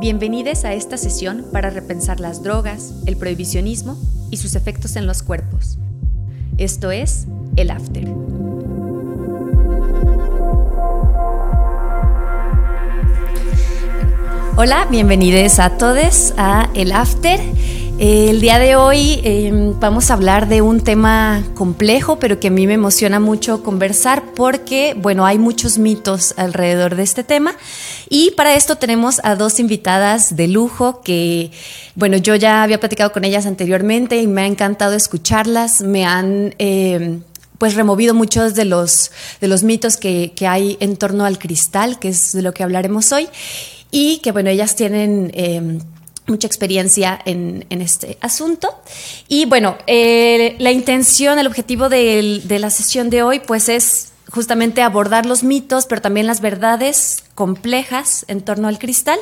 Bienvenidos a esta sesión para repensar las drogas, el prohibicionismo y sus efectos en los cuerpos. Esto es el After. Hola, bienvenidos a todos a el After. El día de hoy em, vamos a hablar de un tema complejo, pero que a mí me emociona mucho conversar porque, bueno, hay muchos mitos alrededor de este tema. Y para esto tenemos a dos invitadas de lujo que, bueno, yo ya había platicado con ellas anteriormente y me ha encantado escucharlas. Me han... Em, pues removido muchos de los, de los mitos que, que, hay en torno al cristal, que es de lo que hablaremos hoy, y que bueno, ellas tienen eh, mucha experiencia en, este asunto. Y bueno, eh, la intención, el objetivo de, de la sesión de hoy, pues es justamente abordar los mitos, pero también las verdades complejas en torno al cristal.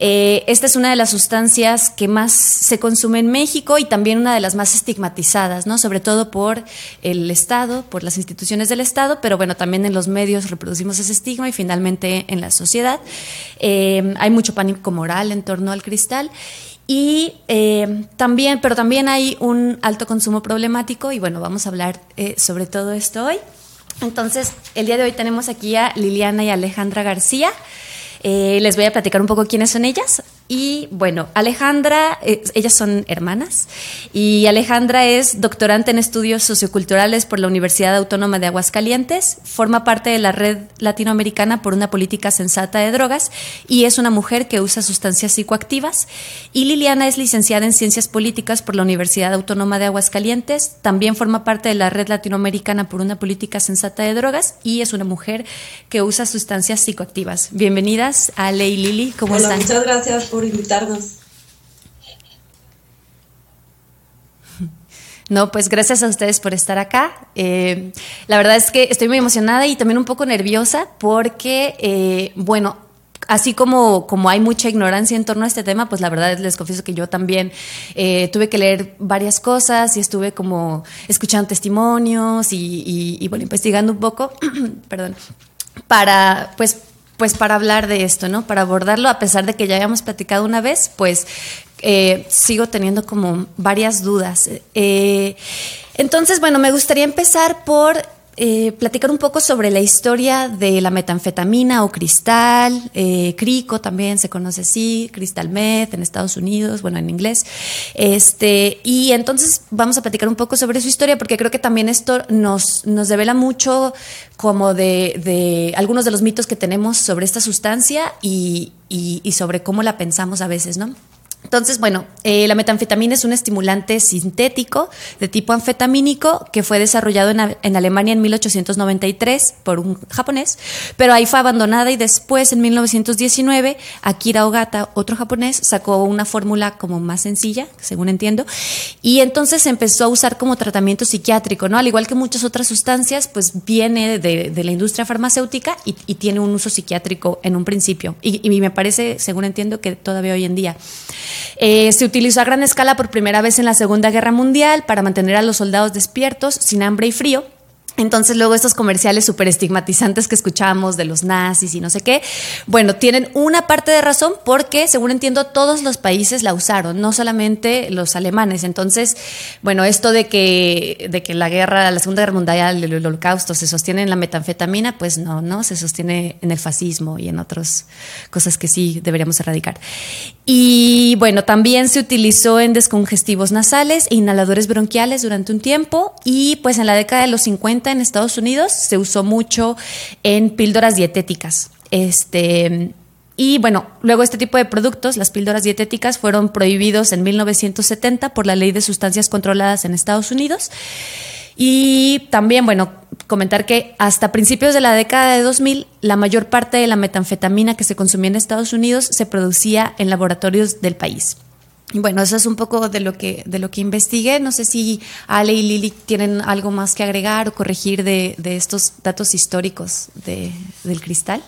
Eh, esta es una de las sustancias que más se consume en México y también una de las más estigmatizadas, ¿no? Sobre todo por el Estado, por las instituciones del Estado, pero bueno, también en los medios reproducimos ese estigma y finalmente en la sociedad. Eh, hay mucho pánico moral en torno al cristal. Y eh, también, pero también hay un alto consumo problemático y bueno, vamos a hablar sobre todo esto hoy. Entonces, el día de hoy tenemos aquí a Liliana y Alejandra García. Eh, les voy a platicar un poco quiénes son ellas. Y bueno, Alejandra, eh, ellas son hermanas, y Alejandra es doctorante en estudios socioculturales por la Universidad Autónoma de Aguascalientes, forma parte de la Red Latinoamericana por una política sensata de drogas y es una mujer que usa sustancias psicoactivas. Y Liliana es licenciada en Ciencias Políticas por la Universidad Autónoma de Aguascalientes, también forma parte de la Red Latinoamericana por una política sensata de drogas y es una mujer que usa sustancias psicoactivas. Bienvenidas, Ale y Lili, ¿cómo Hola, están? Muchas gracias por invitarnos. No, pues gracias a ustedes por estar acá. Eh, la verdad es que estoy muy emocionada y también un poco nerviosa porque, eh, bueno, así como, como hay mucha ignorancia en torno a este tema, pues la verdad les confieso que yo también eh, tuve que leer varias cosas y estuve como escuchando testimonios y, y bueno, investigando un poco, perdón, para pues pues para hablar de esto, ¿no? Para abordarlo, a pesar de que ya habíamos platicado una vez, pues eh, sigo teniendo como varias dudas. Eh, entonces, bueno, me gustaría empezar por eh, platicar un poco sobre la historia de la metanfetamina o cristal, eh, crico también se conoce así, cristal meth en Estados Unidos, bueno, en inglés. Este, y entonces vamos a platicar un poco sobre su historia porque creo que también esto nos, nos devela mucho como de, de algunos de los mitos que tenemos sobre esta sustancia y, y, y sobre cómo la pensamos a veces, ¿no? Entonces, bueno, eh, la metanfetamina es un estimulante sintético de tipo anfetamínico que fue desarrollado en, en, Alemania en 1893 por un japonés, pero ahí fue abandonada y después, en 1919, Akira Ogata, otro japonés, sacó una fórmula como más sencilla, según entiendo, y entonces se empezó a usar como tratamiento psiquiátrico, ¿no? Al igual que muchas otras sustancias, pues viene de, la industria farmacéutica y, y, tiene un uso psiquiátrico en un principio. Y me parece, según entiendo, que todavía hoy en día. Eh, se utilizó a gran escala por primera vez en la Segunda Guerra Mundial para mantener a los soldados despiertos, sin hambre y frío. Entonces luego estos comerciales súper estigmatizantes que escuchábamos de los nazis y no sé qué, bueno, tienen una parte de razón porque, según entiendo, todos los países la usaron, no solamente los alemanes. Entonces, bueno, esto de que, de que la guerra, la Segunda Guerra Mundial, el holocausto se sostiene en la metanfetamina, pues no, no, se sostiene en el fascismo y en otras cosas que sí deberíamos erradicar. Y bueno, también se utilizó en descongestivos nasales e inhaladores bronquiales durante un tiempo y pues en la década de los 50 en Estados Unidos se usó mucho en píldoras dietéticas. Este, y bueno, luego este tipo de productos, las píldoras dietéticas, fueron prohibidos en 1970 por la ley de sustancias controladas en Estados Unidos. Y también, bueno, comentar que hasta principios de la década de 2000, la mayor parte de la metanfetamina que se consumía en Estados Unidos se producía en laboratorios del país. Bueno, eso es un poco de lo que de lo que investigué. No sé si Ale y Lili tienen algo más que agregar o corregir de, de estos datos históricos de, del cristal.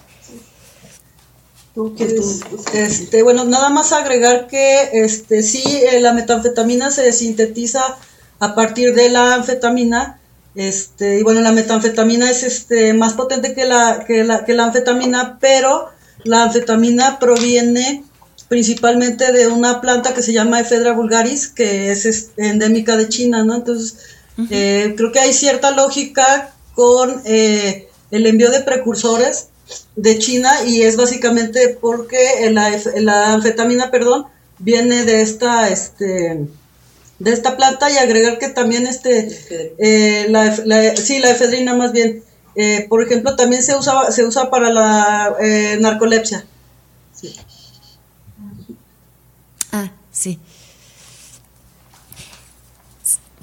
Este, bueno, nada más agregar que este, sí, eh, la metanfetamina se sintetiza a partir de la anfetamina. Este, y bueno, la metanfetamina es este, más potente que la, que, la, que la anfetamina, pero la anfetamina proviene principalmente de una planta que se llama Ephedra vulgaris, que es endémica de China, ¿no? Entonces, eh, creo que hay cierta lógica con eh, el envío de precursores de China y es básicamente porque la, la anfetamina, perdón, viene de esta, este, de esta planta y agregar que también este, eh, la, sí, la efedrina más bien, eh, por ejemplo, también se usa, se usa para la eh, narcolepsia. Sí. Sí.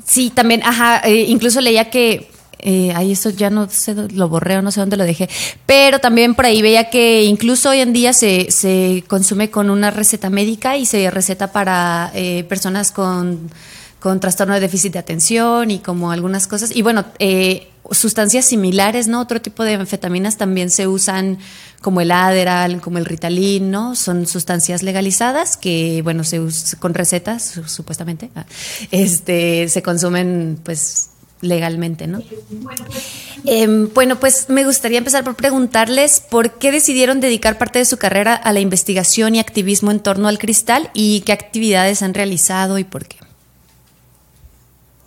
Sí, también, ajá, incluso leía que eh, ahí eso ya no sé, lo borré o no sé dónde lo dejé. Pero también por ahí veía que incluso hoy en día se, se consume con una receta médica y se receta para eh, personas con, con, trastorno de déficit de atención y como algunas cosas. Y bueno, eh, sustancias similares, ¿no? Otro tipo de anfetaminas también se usan como el Adderall, como el Ritalin, ¿no? Son sustancias legalizadas que, bueno, se con recetas, supuestamente, ah, este, se consumen, pues, legalmente, ¿no? Em, bueno, pues me gustaría empezar por preguntarles por qué decidieron dedicar parte de su carrera a la investigación y activismo en torno al cristal y qué actividades han realizado y por qué.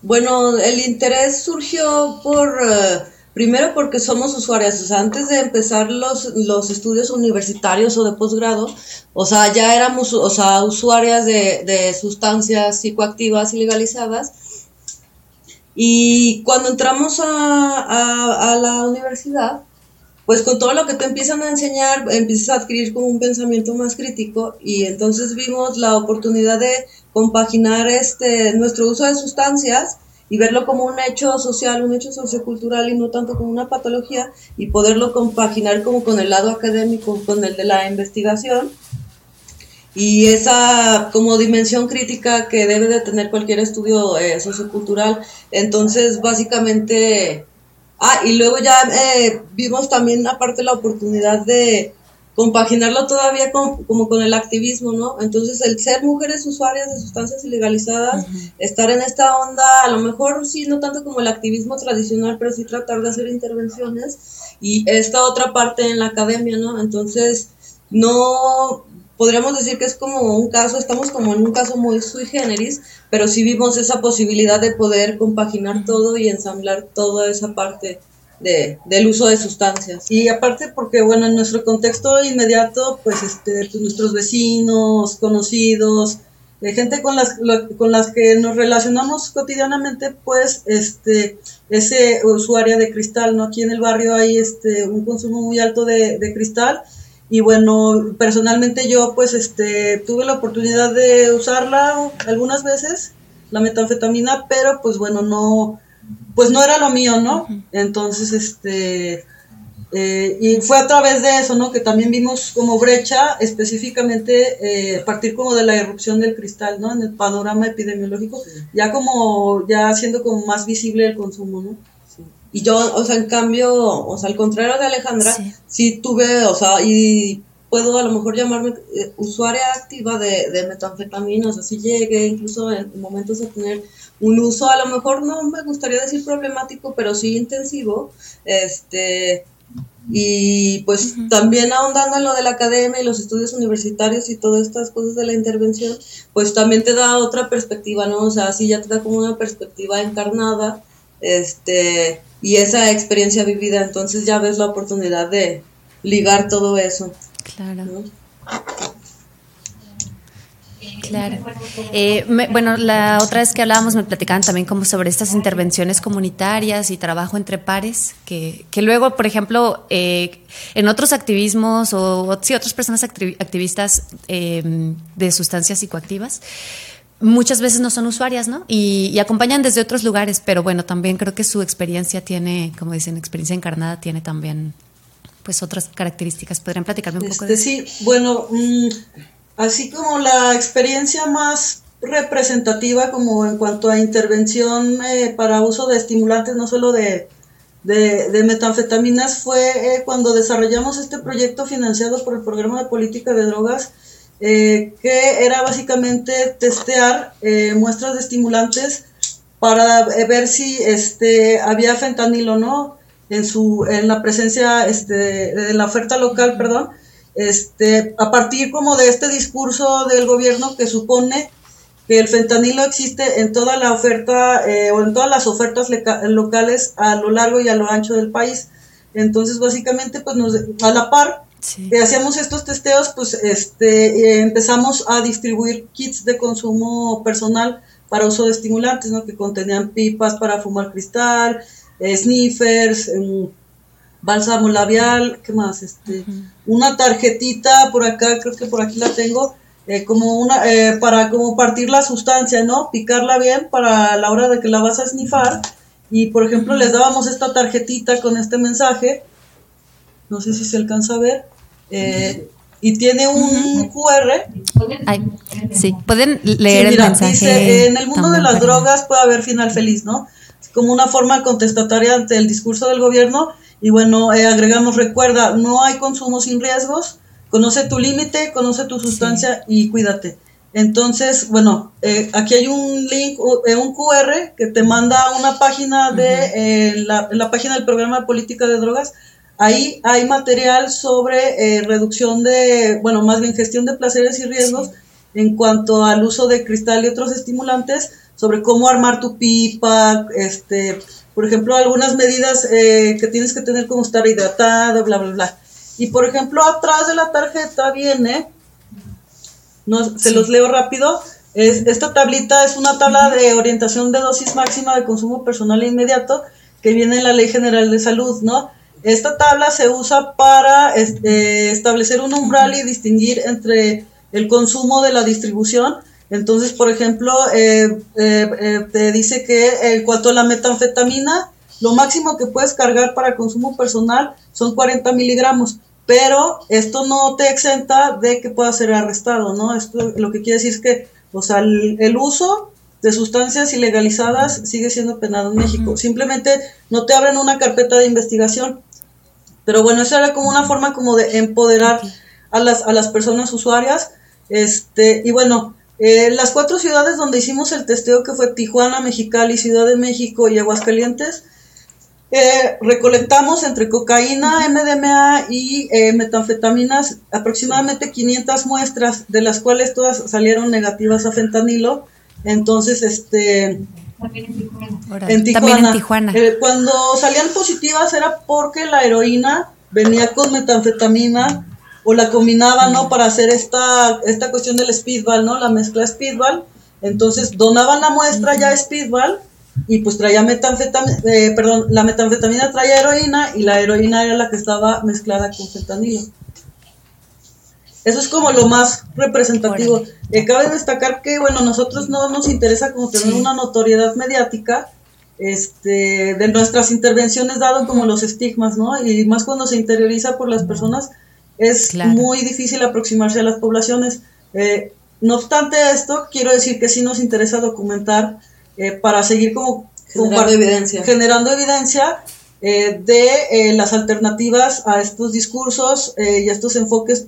Bueno, el interés surgió por, eh, primero porque somos usuarias, antes de empezar los, los estudios universitarios o de posgrado, o sea, ya éramos, o sea, usuarias de, de sustancias psicoactivas ilegalizadas y cuando entramos a, la universidad, pues con todo lo que te empiezan a enseñar, empiezas a adquirir como un pensamiento más crítico y entonces vimos la oportunidad de compaginar este, nuestro uso de sustancias y verlo como un hecho social, un hecho sociocultural y no tanto como una patología y poderlo compaginar como con el lado académico, con el de la investigación y esa como dimensión crítica que debe de tener cualquier estudio eh, sociocultural. Entonces, básicamente, ah, y luego ya eh, vimos también aparte la oportunidad de compaginarlo todavía con, como con el activismo, ¿no? Entonces, el ser mujeres usuarias de sustancias ilegalizadas, estar en esta onda, a lo mejor sí, no tanto como el activismo tradicional, pero sí tratar de hacer intervenciones, y esta otra parte en la academia, ¿no? Entonces, no podríamos decir que es como un caso, estamos como en un caso muy sui generis, pero sí vimos esa posibilidad de poder compaginar todo y ensamblar toda esa parte de, del uso de sustancias. Y aparte porque, bueno, en nuestro contexto inmediato, pues, este, pues, nuestros vecinos, conocidos, de gente con las, con las que nos relacionamos cotidianamente, pues, este, ese usuario de cristal, ¿no? Aquí en el barrio hay este, un consumo muy alto de, de cristal y bueno, personalmente yo pues este tuve la oportunidad de usarla algunas veces, la metanfetamina, pero pues bueno, no, pues no era lo mío, ¿no? Entonces, este, eh, y fue a través de eso, ¿no? Que también vimos como brecha específicamente eh, a partir como de la erupción del cristal, ¿no? En el panorama epidemiológico, ya como, ya haciendo como más visible el consumo, ¿no? Y yo, o sea, en cambio, o sea, al contrario de Alejandra, sí, tuve, o sea, y puedo a lo mejor llamarme eh, usuaria activa de, de metanfetaminas, así llegué incluso en momentos a tener un uso, a lo mejor no me gustaría decir problemático, pero sí intensivo, este, y pues también ahondando en lo de la academia y los estudios universitarios y todas estas cosas de la intervención, pues también te da otra perspectiva, ¿no? O sea, sí ya te da como una perspectiva encarnada, este, y esa experiencia vivida, entonces ya ves la oportunidad de ligar todo eso. Claro. Claro. Eh, bueno, la otra vez que hablábamos me platicaban también como sobre estas intervenciones comunitarias y trabajo entre pares, que, que luego, por ejemplo, eh, en otros activismos o sí, otras personas activistas eh, de sustancias psicoactivas, muchas veces no son usuarias, ¿no? Y, acompañan desde otros lugares, pero bueno, también creo que su experiencia tiene, como dicen, experiencia encarnada tiene también pues otras características. ¿Podrían platicarme un poco de este, eso? Sí, bueno, mm, así como la experiencia más representativa como en cuanto a intervención eh, para uso de estimulantes, no solo de, de, metanfetaminas, fue eh, cuando desarrollamos este proyecto financiado por el Programa de Política de Drogas eh, que era básicamente testear muestras de estimulantes para ver si este, había fentanilo o no en, su, en la presencia, este, en la oferta local, perdón, este, a partir como de este discurso del gobierno que supone que el fentanilo existe en toda la oferta eh, o en todas las ofertas locales a lo largo y a lo ancho del país. Entonces, básicamente, pues nos, a la par que hacíamos estos testeos, pues este, eh, empezamos a distribuir kits de consumo personal para uso de estimulantes, ¿no? Que contenían pipas para fumar cristal, eh, sniffers, em, bálsamo labial, ¿qué más? Este, Una tarjetita por acá, creo que por aquí la tengo, eh, como una, eh, para como partir la sustancia, ¿no? Picarla bien para la hora de que la vas a snifar. Y por ejemplo, les dábamos esta tarjetita con este mensaje. No sé si se alcanza a ver. Eh, y tiene un QR. sí, pueden leer el mensaje. Dice, en el mundo de las drogas puede haber final feliz, ¿no? Como una forma contestataria ante el discurso del gobierno. Y bueno, agregamos, recuerda, no hay consumo sin riesgos conoce tu límite, conoce tu sustancia y cuídate. Entonces, bueno, eh, aquí hay un link, eh, un QR que te manda a una página de eh, la, página del programa de política de drogas. Ahí hay material sobre reducción de, bueno, más bien gestión de placeres y riesgos en cuanto al uso de cristal y otros estimulantes, sobre cómo armar tu pipa, este, por ejemplo, algunas medidas que tienes que tener como estar hidratado, bla, bla, bla. Y por ejemplo, atrás de la tarjeta viene, no, se los leo rápido, es, esta tablita es una tabla de orientación de dosis máxima de consumo personal e inmediato que viene en la Ley General de Salud, ¿no? Esta tabla se usa para este, establecer un umbral y distinguir entre el consumo de la distribución. Entonces, por ejemplo, eh, eh, eh, te dice que en cuanto a la metanfetamina, lo máximo que puedes cargar para consumo personal son 40 miligramos pero esto no te exenta de que puedas ser arrestado, ¿no? Esto lo que quiere decir es que, o sea, el, uso de sustancias ilegalizadas sigue siendo penado en México. Simplemente no te abren una carpeta de investigación. Pero bueno, eso era como una forma como de empoderar a las, a las personas usuarias. Este, y bueno, eh, las cuatro ciudades donde hicimos el testeo, que fue Tijuana, Mexicali, Ciudad de México y Aguascalientes, eh, recolectamos entre cocaína, MDMA y eh, metanfetaminas aproximadamente 500 muestras, de las cuales todas salieron negativas a fentanilo. Entonces, este... En Tijuana. Eh, cuando salían positivas era porque la heroína venía con metanfetamina o la combinaban, ¿no? Para hacer esta, esta cuestión del speedball, ¿no? La mezcla speedball. Entonces donaban la muestra ya speedball y pues traía metanfetamina, eh, perdón, la metanfetamina traía heroína y la heroína era la que estaba mezclada con fentanilo. Eso es como lo más representativo. Eh, cabe destacar que, bueno, nosotros no nos interesa como tener una notoriedad mediática este, de nuestras intervenciones, dado como los estigmas, ¿no? Y más cuando se interioriza por las personas, es muy difícil aproximarse a las poblaciones. Eh, no obstante esto, quiero decir que sí nos interesa documentar eh, para seguir como generando evidencia, generando evidencia eh, de eh, las alternativas a estos discursos y a estos enfoques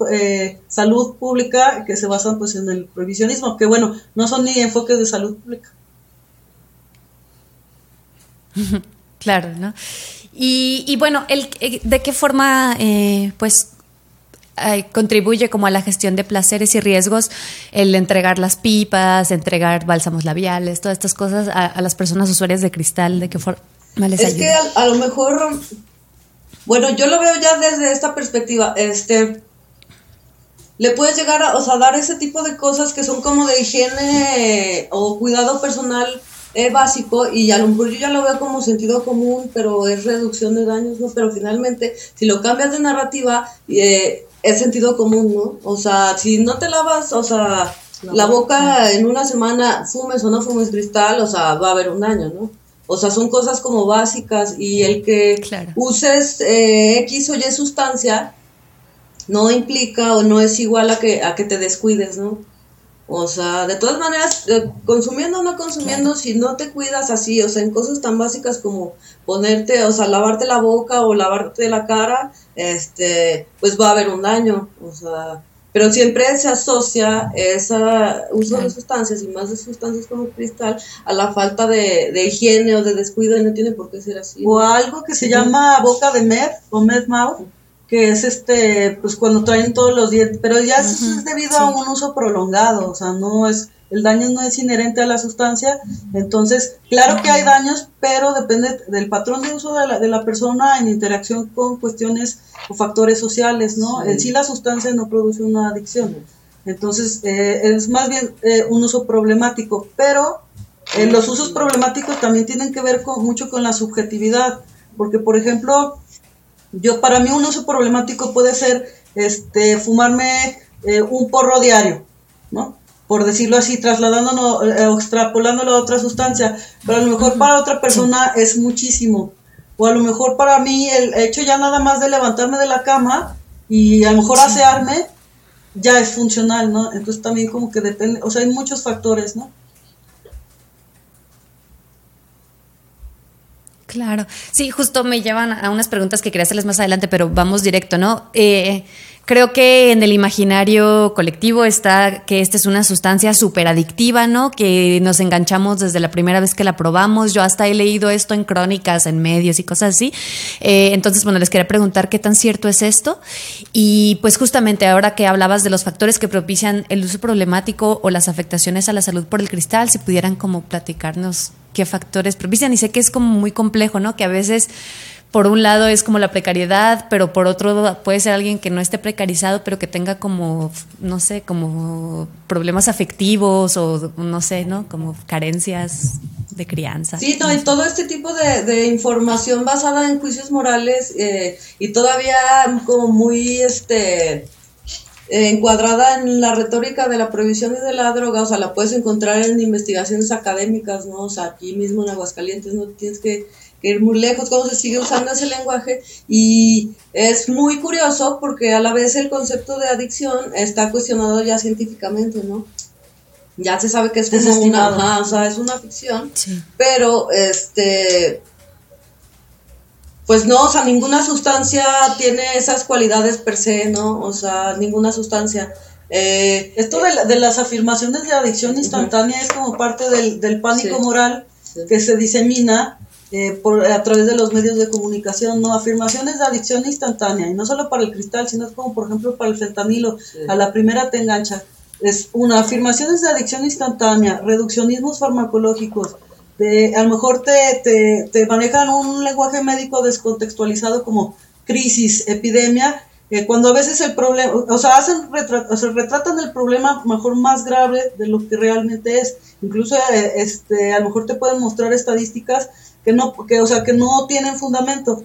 salud pública que se basan pues en el prohibicionismo, que bueno, no son ni enfoques de salud pública. Claro, ¿no? Y, y bueno, el, ¿de qué forma pues contribuye como a la gestión de placeres y riesgos el entregar las pipas, entregar bálsamos labiales, todas estas cosas a, las personas usuarias de cristal, de qué forma les es que a, lo mejor, bueno, yo lo veo ya desde esta perspectiva, este, le puedes llegar a, o sea, dar ese tipo de cosas que son como de higiene o cuidado personal eh, básico y a lo mejor yo ya lo veo como sentido común, pero es reducción de daños, ¿no? Pero finalmente, si lo cambias de narrativa, eh, es sentido común, ¿no? O sea, si no te lavas, o sea, la, boca en una semana, fumes o no fumes cristal, o sea, va a haber un daño, ¿no? O sea, son cosas como básicas y el que uses eh, X o Y sustancia no implica o no es igual a que, a que te descuides, ¿no? O sea, de todas maneras, eh, consumiendo o no consumiendo, si no te cuidas así, o sea, en cosas tan básicas como ponerte, o sea, lavarte la boca o lavarte la cara, este, pues va a haber un daño, o sea, pero siempre se asocia ese uso de sustancias y más de sustancias como cristal a la falta de, de, higiene o de descuido y no tiene por qué ser así. O algo que se llama boca de med o med mouth, que es este, pues cuando traen todos los dientes, pero ya es debido a un uso prolongado, o sea, no es, el daño no es inherente a la sustancia, entonces, claro que hay daños, pero depende del patrón de uso de la, de la persona en interacción con cuestiones o factores sociales, ¿no? En sí la sustancia no produce una adicción, entonces eh, es más bien eh, un uso problemático, pero eh, los usos problemáticos también tienen que ver con, mucho con la subjetividad, porque por ejemplo, yo para mí un uso problemático puede ser este fumarme eh, un porro diario, ¿no? Por decirlo así, trasladándolo eh, o extrapolándolo a otra sustancia, pero a lo mejor para otra persona es muchísimo. O a lo mejor para mí el hecho ya nada más de levantarme de la cama y a lo mejor asearme ya es funcional, ¿no? Entonces también como que depende, o sea, hay muchos factores, ¿no? Claro, sí, justo me llevan a unas preguntas que quería hacerles más adelante, pero vamos directo, ¿no? Eh, creo que en el imaginario colectivo está que esta es una sustancia súper adictiva, ¿no? Que nos enganchamos desde la primera vez que la probamos. Yo hasta he leído esto en crónicas, en medios y cosas así. Eh, entonces, bueno, les quería preguntar qué tan cierto es esto. Y pues justamente ahora que hablabas de los factores que propician el uso problemático o las afectaciones a la salud por el cristal, si pudieran como platicarnos qué factores propician. Y sé que es como muy complejo, ¿no? Que a veces, por un lado, es como la precariedad, pero por otro puede ser alguien que no esté precarizado, pero que tenga como, no sé, como problemas afectivos o, no sé, ¿no? Como carencias de crianza. Sí, no, y todo este tipo de, información basada en juicios morales eh, y todavía como muy, este encuadrada en la retórica de la prohibición de la droga, o sea, la puedes encontrar en investigaciones académicas, ¿no? O sea, aquí mismo en Aguascalientes no tienes que, ir muy lejos, cómo se sigue usando ese lenguaje y es muy curioso porque a la vez el concepto de adicción está cuestionado ya científicamente, ¿no? Ya se sabe que es como una, o sea, es una ficción, pero este pues no, o sea, ninguna sustancia tiene esas cualidades per se, ¿no? O sea, ninguna sustancia. Eh, Esto de, las afirmaciones de adicción instantánea es como parte del, pánico moral que se disemina eh, por, a través de los medios de comunicación, ¿no? Afirmaciones de adicción instantánea, y no solo para el cristal, sino como por ejemplo para el fentanilo, a la primera te engancha. Es una afirmaciones de adicción instantánea, reduccionismos farmacológicos, a lo mejor te, te, manejan un lenguaje médico descontextualizado como crisis, epidemia, eh, cuando a veces el problema, o sea, hacen o sea, retratan el problema mejor más grave de lo que realmente es. Incluso eh, este, a lo mejor te pueden mostrar estadísticas que no, que, o sea, que no tienen fundamento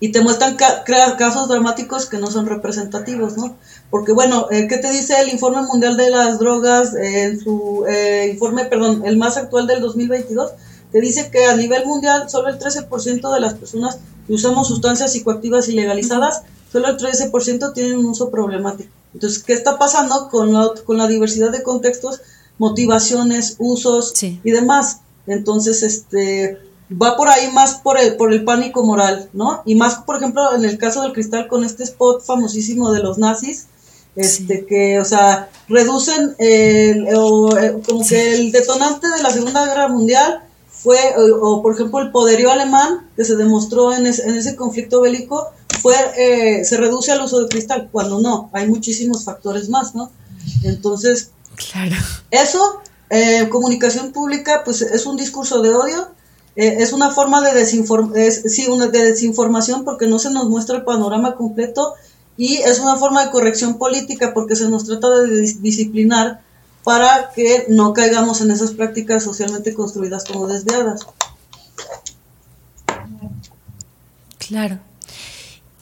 y te muestran casos dramáticos que no son representativos, ¿no? Porque bueno, eh, ¿qué te dice el informe mundial de las drogas en su eh, informe, perdón, el más actual del 2022? Te dice que a nivel mundial solo el 13% de las personas que usamos sustancias psicoactivas ilegalizadas, solo el 13% tienen un uso problemático. Entonces, ¿qué está pasando con la, con la diversidad de contextos, motivaciones, usos y demás? Entonces, este, va por ahí más por el, por el pánico moral, ¿no? Y más, por ejemplo, en el caso del cristal con este spot famosísimo de los nazis, este que, o sea, reducen el, o, eh, como que el detonante de la Segunda Guerra Mundial fue, o, por ejemplo, el poderío alemán que se demostró en, en ese conflicto bélico, fue, eh, se reduce al uso de cristal, cuando no, hay muchísimos factores más, ¿no? Entonces, claro. eso, eh, comunicación pública, pues es un discurso de odio, eh, es una forma de, desinform sí, una de desinformación porque no se nos muestra el panorama completo y es una forma de corrección política porque se nos trata de disciplinar para que no caigamos en esas prácticas socialmente construidas como desviadas. Claro.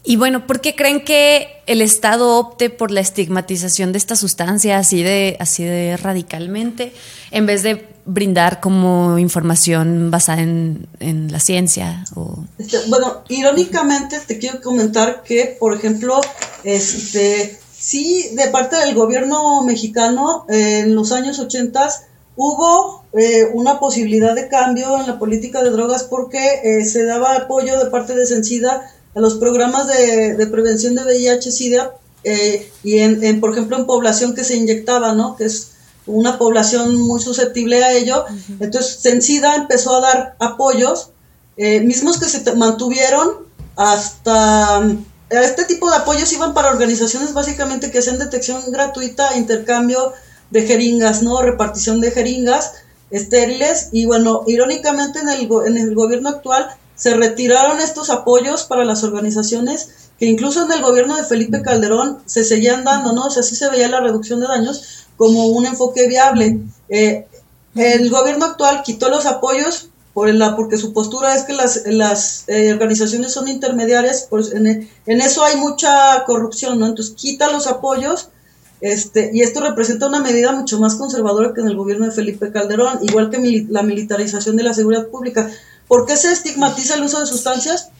Y bueno, ¿por qué creen que el Estado opte por la estigmatización de esta sustancia así de, así de radicalmente, en vez de brindar como información basada en, la ciencia? O... Este, bueno, irónicamente te quiero comentar que, por ejemplo, este, sí, de parte del gobierno mexicano, en los años 80 hubo eh, una posibilidad de cambio en la política de drogas porque eh, se daba apoyo de parte de Sencida a los programas de, prevención de VIH-Sida eh, y, en, por ejemplo, en población que se inyectaba, ¿no? Que es una población muy susceptible a ello. Entonces, Sencida empezó a dar apoyos, eh, mismos que se mantuvieron hasta este tipo de apoyos iban para organizaciones básicamente que hacían detección gratuita, intercambio de jeringas, ¿no? Repartición de jeringas estériles y bueno, irónicamente en el, en el gobierno actual se retiraron estos apoyos para las organizaciones que incluso en el gobierno de Felipe Calderón se seguían dando, ¿no? O sea, sí se veía la reducción de daños como un enfoque viable. Eh, el gobierno actual quitó los apoyos por la, porque su postura es que las, las eh, organizaciones son intermediarias, pues en, en, eso hay mucha corrupción, ¿no? Entonces quita los apoyos este, y esto representa una medida mucho más conservadora que en el gobierno de Felipe Calderón, igual que la militarización de la seguridad pública. ¿Por qué se estigmatiza el uso de sustancias?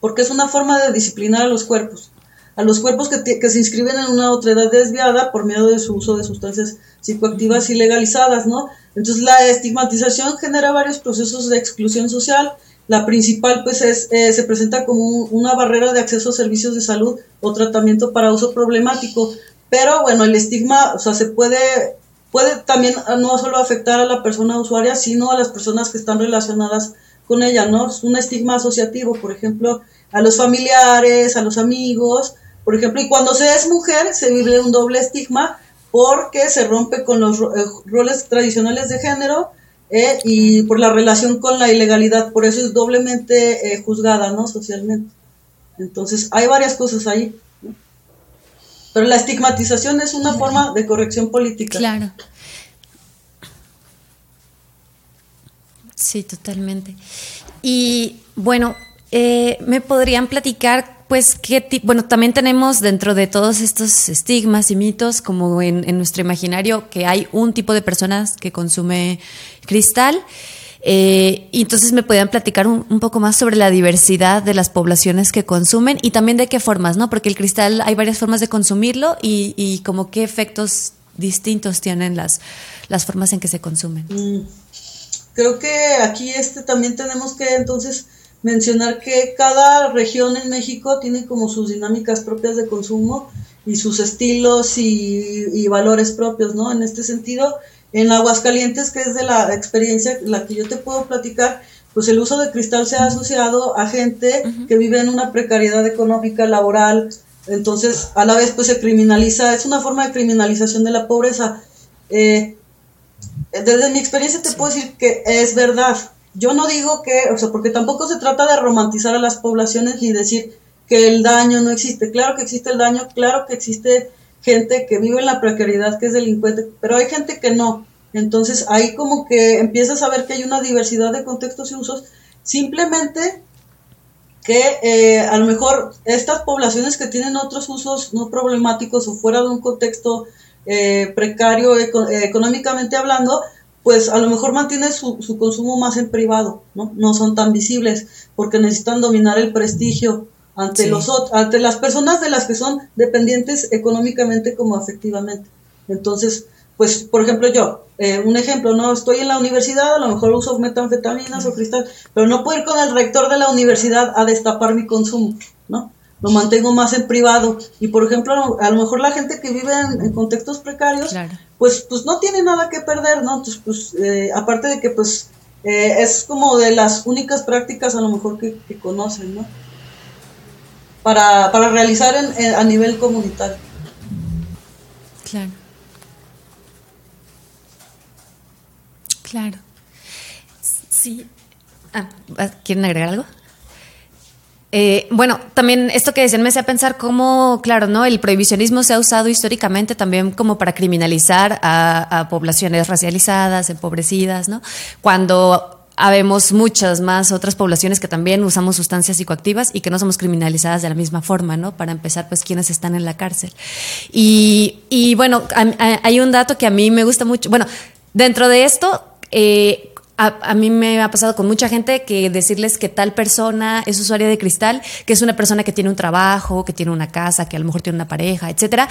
Porque es una forma de disciplinar a los cuerpos, a los cuerpos que, se inscriben en una otra edad desviada por miedo de su uso de sustancias psicoactivas ilegalizadas, ¿no? Entonces la estigmatización genera varios procesos de exclusión social. La principal, pues, es, eh, se presenta como una barrera de acceso a servicios de salud o tratamiento para uso problemático. Pero bueno, el estigma, o sea, se puede, puede también no solo afectar a la persona usuaria, sino a las personas que están relacionadas con ella, ¿no? Es un estigma asociativo, por ejemplo, a los familiares, a los amigos, por ejemplo, y cuando se es mujer se vive un doble estigma porque se rompe con los eh, roles tradicionales de género eh, y por la relación con la ilegalidad, por eso es doblemente eh, juzgada, ¿no? Socialmente. Entonces, hay varias cosas ahí. Pero la estigmatización es una forma de corrección política. Claro. Sí, totalmente. Y bueno, eh, ¿me podrían platicar, pues, qué tipo, bueno, también tenemos dentro de todos estos estigmas y mitos, como en, en nuestro imaginario, que hay un tipo de personas que consume cristal eh, y entonces me podían platicar un, poco más sobre la diversidad de las poblaciones que consumen y también de qué formas, ¿no? Porque el cristal hay varias formas de consumirlo y, y como qué efectos distintos tienen las, las formas en que se consumen. Mm. Creo que aquí este también tenemos que entonces mencionar que cada región en México tiene como sus dinámicas propias de consumo y sus estilos y, y valores propios, ¿no? En este sentido, en Aguascalientes, que es de la experiencia la que yo te puedo platicar, pues el uso de cristal se ha asociado a gente que vive en una precariedad económica, laboral, entonces a la vez pues se criminaliza, es una forma de criminalización de la pobreza. Eh, desde mi experiencia te puedo decir que es verdad. Yo no digo que, o sea, porque tampoco se trata de romantizar a las poblaciones ni decir que el daño no existe. Claro que existe el daño, claro que existe gente que vive en la precariedad, que es delincuente, pero hay gente que no. Entonces ahí como que empiezas a ver que hay una diversidad de contextos y usos, simplemente que eh, a lo mejor estas poblaciones que tienen otros usos no problemáticos o fuera de un contexto eh, precario eh, económicamente hablando, pues a lo mejor mantienen su, su, consumo más en privado, ¿no? No son tan visibles porque necesitan dominar el prestigio ante los ante las personas de las que son dependientes económicamente como afectivamente. Entonces, pues, por ejemplo, yo, eh, un ejemplo, no estoy en la universidad, a lo mejor uso metanfetaminas o cristal, pero no puedo ir con el rector de la universidad a destapar mi consumo, ¿no? Lo mantengo más en privado. Y, por ejemplo, a lo mejor la gente que vive en, contextos precarios, pues, pues no tiene nada que perder, ¿no? Entonces, pues, eh, aparte de que, pues, eh, es como de las únicas prácticas a lo mejor que, que conocen, ¿no? Para, para realizar en, a nivel comunitario. Claro. Claro. Sí. Ah, ¿Quieren agregar algo? Eh, bueno, también esto que decían me hacía pensar cómo, claro, ¿no? El prohibicionismo se ha usado históricamente también como para criminalizar a, a poblaciones racializadas, empobrecidas, ¿no? Cuando habemos muchas más otras poblaciones que también usamos sustancias psicoactivas y que no somos criminalizadas de la misma forma, ¿no? Para empezar, pues quienes están en la cárcel. Y, y bueno, hay un dato que a mí me gusta mucho. Bueno, dentro de esto, eh, a, mí me ha pasado con mucha gente que decirles que tal persona es usuaria de cristal, que es una persona que tiene un trabajo, que tiene una casa, que a lo mejor tiene una pareja, etcétera.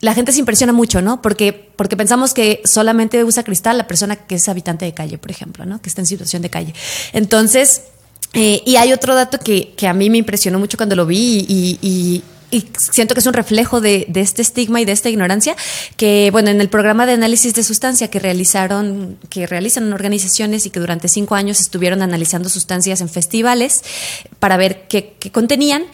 La gente se impresiona mucho, ¿no? Porque, porque pensamos que solamente usa cristal la persona que es habitante de calle, por ejemplo, ¿no? Que está en situación de calle. Entonces, eh, y hay otro dato que, que, a mí me impresionó mucho cuando lo vi y, y siento que es un reflejo de, este estigma y de esta ignorancia, que bueno, en el programa de análisis de sustancia que realizaron, que realizan organizaciones y que durante cinco años estuvieron analizando sustancias en festivales para ver qué, qué contenían,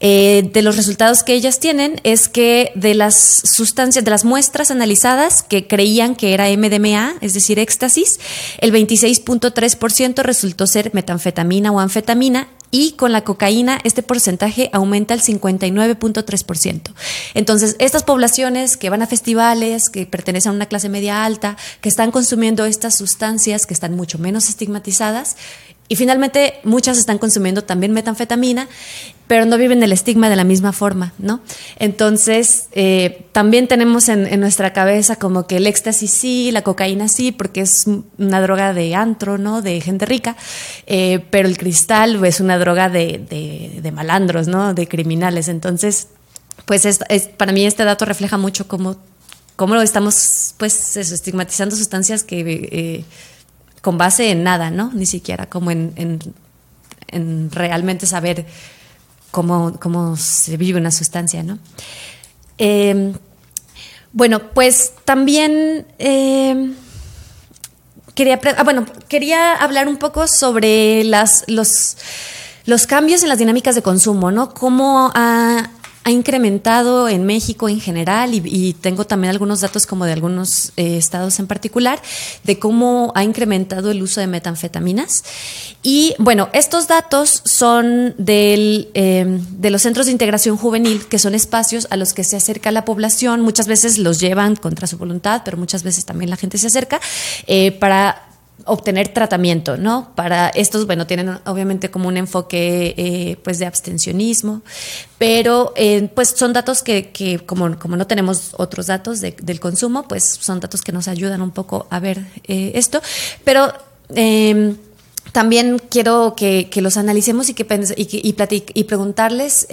eh, de los resultados que ellas tienen es que de las sustancias, de las muestras analizadas que creían que era MDMA, es decir, éxtasis, el 26.3% resultó ser metanfetamina o anfetamina y con la cocaína este porcentaje aumenta al 59.3%. Entonces, estas poblaciones que van a festivales, que pertenecen a una clase media alta, que están consumiendo estas sustancias que están mucho menos estigmatizadas, y finalmente muchas están consumiendo también metanfetamina, pero no viven el estigma de la misma forma, ¿no? Entonces, eh, también tenemos en, nuestra cabeza como que el éxtasis sí, la cocaína sí, porque es una droga de antro, ¿no? De gente rica, eh, pero el cristal es una droga de, de, malandros, ¿no? De criminales. Entonces, pues es, para mí este dato refleja mucho cómo, cómo estamos, pues, estigmatizando sustancias que... Eh, con base en nada, ¿no? Ni siquiera como en, realmente saber cómo, cómo, se vive una sustancia, ¿no? Em, bueno, pues también em, quería, ah, bueno, quería hablar un poco sobre las, los, los cambios en las dinámicas de consumo, ¿no? Cómo ha, ha incrementado en México en general y, tengo también algunos datos como de algunos eh, estados en particular de cómo ha incrementado el uso de metanfetaminas. Y bueno, estos datos son del, em, de los centros de integración juvenil, que son espacios a los que se acerca la población. Muchas veces los llevan contra su voluntad, pero muchas veces también la gente se acerca eh, para obtener tratamiento, ¿no? Para estos, bueno, tienen obviamente como un enfoque eh, pues de abstencionismo, pero eh, pues son datos que, que como, como, no tenemos otros datos del consumo, pues son datos que nos ayudan un poco a ver eh, esto, pero em, también quiero que, los analicemos y que y, y, preguntarles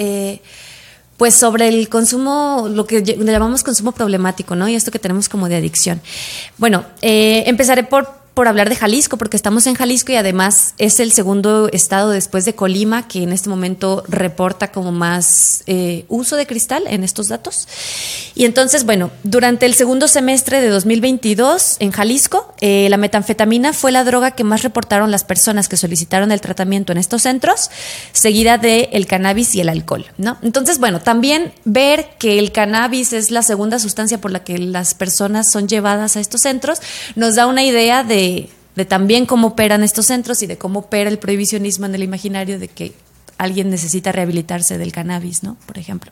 pues sobre el consumo, lo que llamamos consumo problemático, ¿no? Y esto que tenemos como de adicción. Bueno, empezaré por por hablar de Jalisco, porque estamos en Jalisco y además es el segundo estado después de Colima que en este momento reporta como más eh, uso de cristal en estos datos. Y entonces, bueno, durante el segundo semestre de 2022 en Jalisco, eh, la metanfetamina fue la droga que más reportaron las personas que solicitaron el tratamiento en estos centros, seguida de el cannabis y el alcohol, ¿no? Entonces, bueno, también ver que el cannabis es la segunda sustancia por la que las personas son llevadas a estos centros nos da una idea de de, también cómo operan estos centros y de cómo opera el prohibicionismo en el imaginario de que alguien necesita rehabilitarse del cannabis, ¿no? Por ejemplo.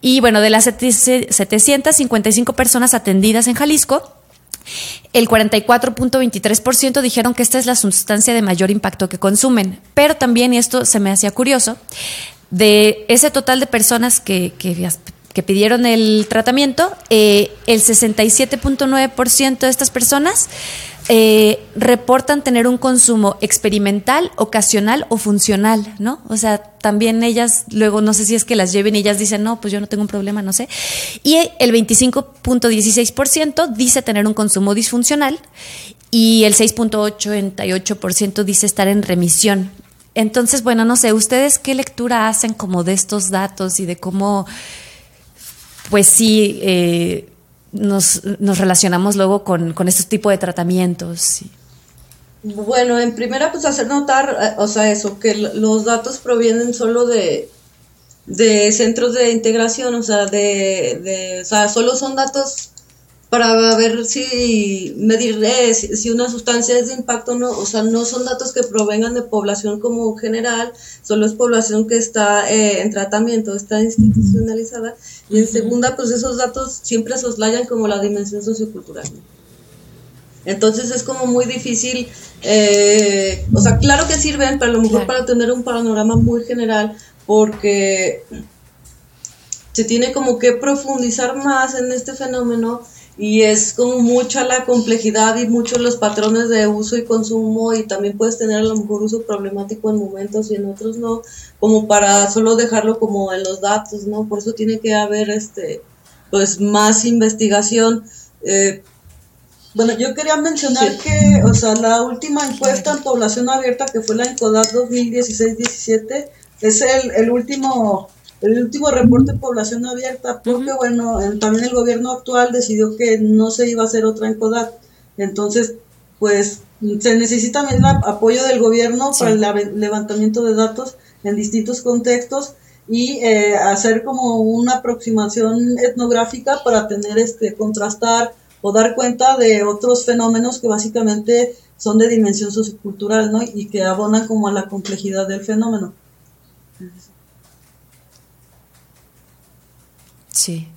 Y bueno, de las 755 personas atendidas en Jalisco, el 44.23% dijeron que esta es la sustancia de mayor impacto que consumen. Pero también, y esto se me hacía curioso, de ese total de personas que, que, pidieron el tratamiento, eh, el 67.9% de estas personas eh, reportan tener un consumo experimental, ocasional o funcional, ¿no? O sea, también ellas luego no sé si es que las lleven y ellas dicen, no, pues yo no tengo un problema, no sé. Y el 25.16% dice tener un consumo disfuncional y el 6.88% dice estar en remisión. Entonces, bueno, no sé, ¿ustedes qué lectura hacen como de estos datos y de cómo, pues sí, eh, nos, nos relacionamos luego con, con este tipo de tratamientos. Bueno, en primera, pues hacer notar, eh, o sea, eso, que los datos provienen solo de, de centros de integración, o sea, de, de, o sea, solo son datos para ver si medir eh, si, una sustancia es de impacto o no, o sea, no son datos que provengan de población como general, solo es población que está eh, en tratamiento, está institucionalizada, y en segunda, pues esos datos siempre soslayan como la dimensión sociocultural. Entonces es como muy difícil, eh, o sea, claro que sirven, pero a lo mejor para tener un panorama muy general, porque se tiene como que profundizar más en este fenómeno y es como mucha la complejidad y muchos los patrones de uso y consumo y también puedes tener a lo mejor uso problemático en momentos y en otros no, como para solo dejarlo como en los datos, ¿no? Por eso tiene que haber este pues más investigación. Eh, bueno, yo quería mencionar que, o sea, la última encuesta en población abierta, que fue la ENCODAT 2016-17, es el, el último el último reporte de población abierta, porque bueno, también el gobierno actual decidió que no se iba a hacer otra en CODAT. Entonces, pues se necesita también el apoyo del gobierno para el levantamiento de datos en distintos contextos y eh, hacer como una aproximación etnográfica para tener este contrastar o dar cuenta de otros fenómenos que básicamente son de dimensión sociocultural, ¿no? Y que abonan como a la complejidad del fenómeno. Sí.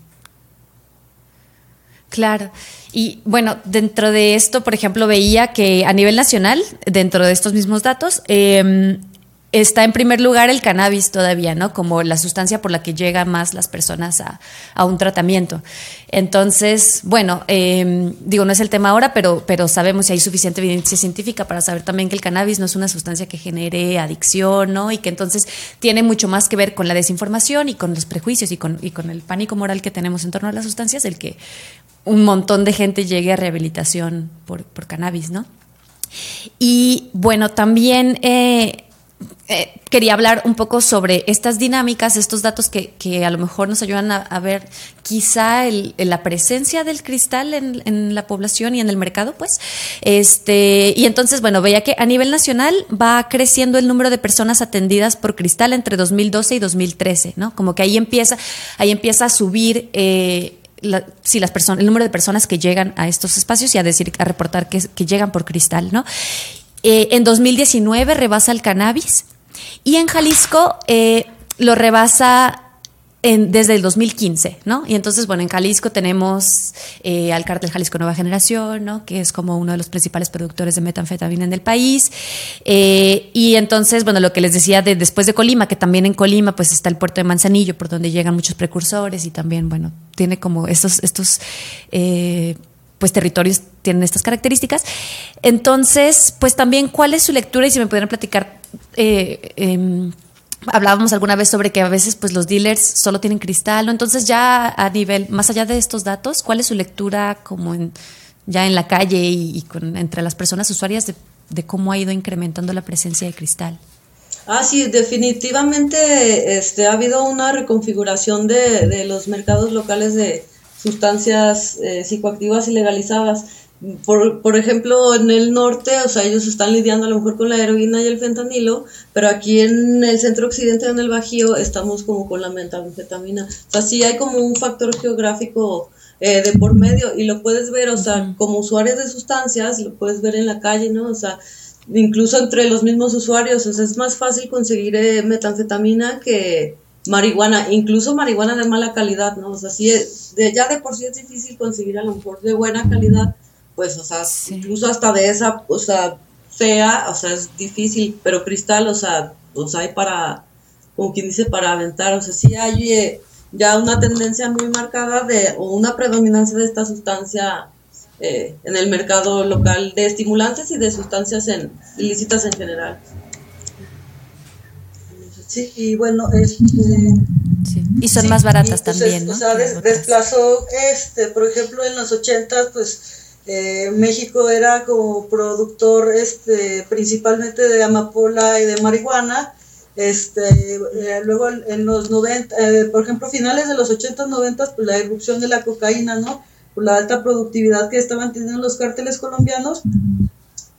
Claro. Y bueno, dentro de esto, por ejemplo, veía que a nivel nacional, dentro de estos mismos datos, eh, está en primer lugar el cannabis todavía, ¿no? Como la sustancia por la que llegan más las personas a, un tratamiento. Entonces, bueno, em, digo, no es el tema ahora, pero, pero sabemos si hay suficiente evidencia científica para saber también que el cannabis no es una sustancia que genere adicción, ¿no? Y que entonces tiene mucho más que ver con la desinformación y con los prejuicios y con, y con el pánico moral que tenemos en torno a las sustancias, el que un montón de gente llegue a rehabilitación por, por cannabis, ¿no? Y bueno, también... Eh, eh, quería hablar un poco sobre estas dinámicas, estos datos que, a lo mejor nos ayudan a, ver quizá la presencia del cristal en, la población y en el mercado, pues. Este, y entonces, bueno, veía que a nivel nacional va creciendo el número de personas atendidas por cristal entre 2012 y 2013, ¿no? Como que ahí empieza, ahí empieza a subir. Eh, si las personas, el número de personas que llegan a estos espacios y a decir, a reportar que, llegan por cristal, ¿no? Eh, en 2019 rebasa el cannabis y en Jalisco eh, lo rebasa en, desde el 2015, ¿no? Y entonces, bueno, en Jalisco tenemos eh, al cártel Jalisco Nueva Generación, ¿no? Que es como uno de los principales productores de metanfetamina en el país. Y entonces, bueno, lo que les decía de después de Colima, que también en Colima, pues está el puerto de Manzanillo, por donde llegan muchos precursores y también, bueno, tiene como estos, estos pues territorios tienen estas características. Entonces, pues también, ¿cuál es su lectura? Y si me pudieran platicar eh, em, hablábamos alguna vez sobre que a veces pues los dealers solo tienen cristal. Entonces ya a nivel, más allá de estos datos, ¿cuál es su lectura como en, ya en la calle y, con, entre las personas usuarias de, cómo ha ido incrementando la presencia de cristal? Ah, sí, definitivamente este, ha habido una reconfiguración de, de los mercados locales de sustancias eh, psicoactivas ilegalizadas por, por ejemplo, en el norte, o sea, ellos están lidiando a lo mejor con la heroína y el fentanilo, pero aquí en el centro occidente, en el Bajío, estamos como con la metanfetamina. O sea, sí hay como un factor geográfico eh, de por medio y lo puedes ver, o sea, como usuarios de sustancias, lo puedes ver en la calle, ¿no? O sea, incluso entre los mismos usuarios, o sea, es más fácil conseguir eh, metanfetamina que marihuana, incluso marihuana de mala calidad, ¿no? O sea, sí, de, ya de por sí es difícil conseguir a lo mejor de buena calidad pues, o sea, incluso hasta de esa, o sea, fea, o sea, es difícil, pero cristal, o sea, pues hay para, como quien dice, para aventar, o sea, sí hay eh, ya una tendencia muy marcada de, o una predominancia de esta sustancia eh, en el mercado local de estimulantes y de sustancias en, ilícitas en general. Sí, y bueno, este, Y son más baratas también, ¿no? O sea, desplazó, este, por ejemplo, en los 80, pues eh, México era como productor este, principalmente de amapola y de marihuana. Este, eh, luego en los 90, eh, por ejemplo, finales de los 80, 90, pues la irrupción de la cocaína, ¿no? Por la alta productividad que estaban teniendo los cárteles colombianos.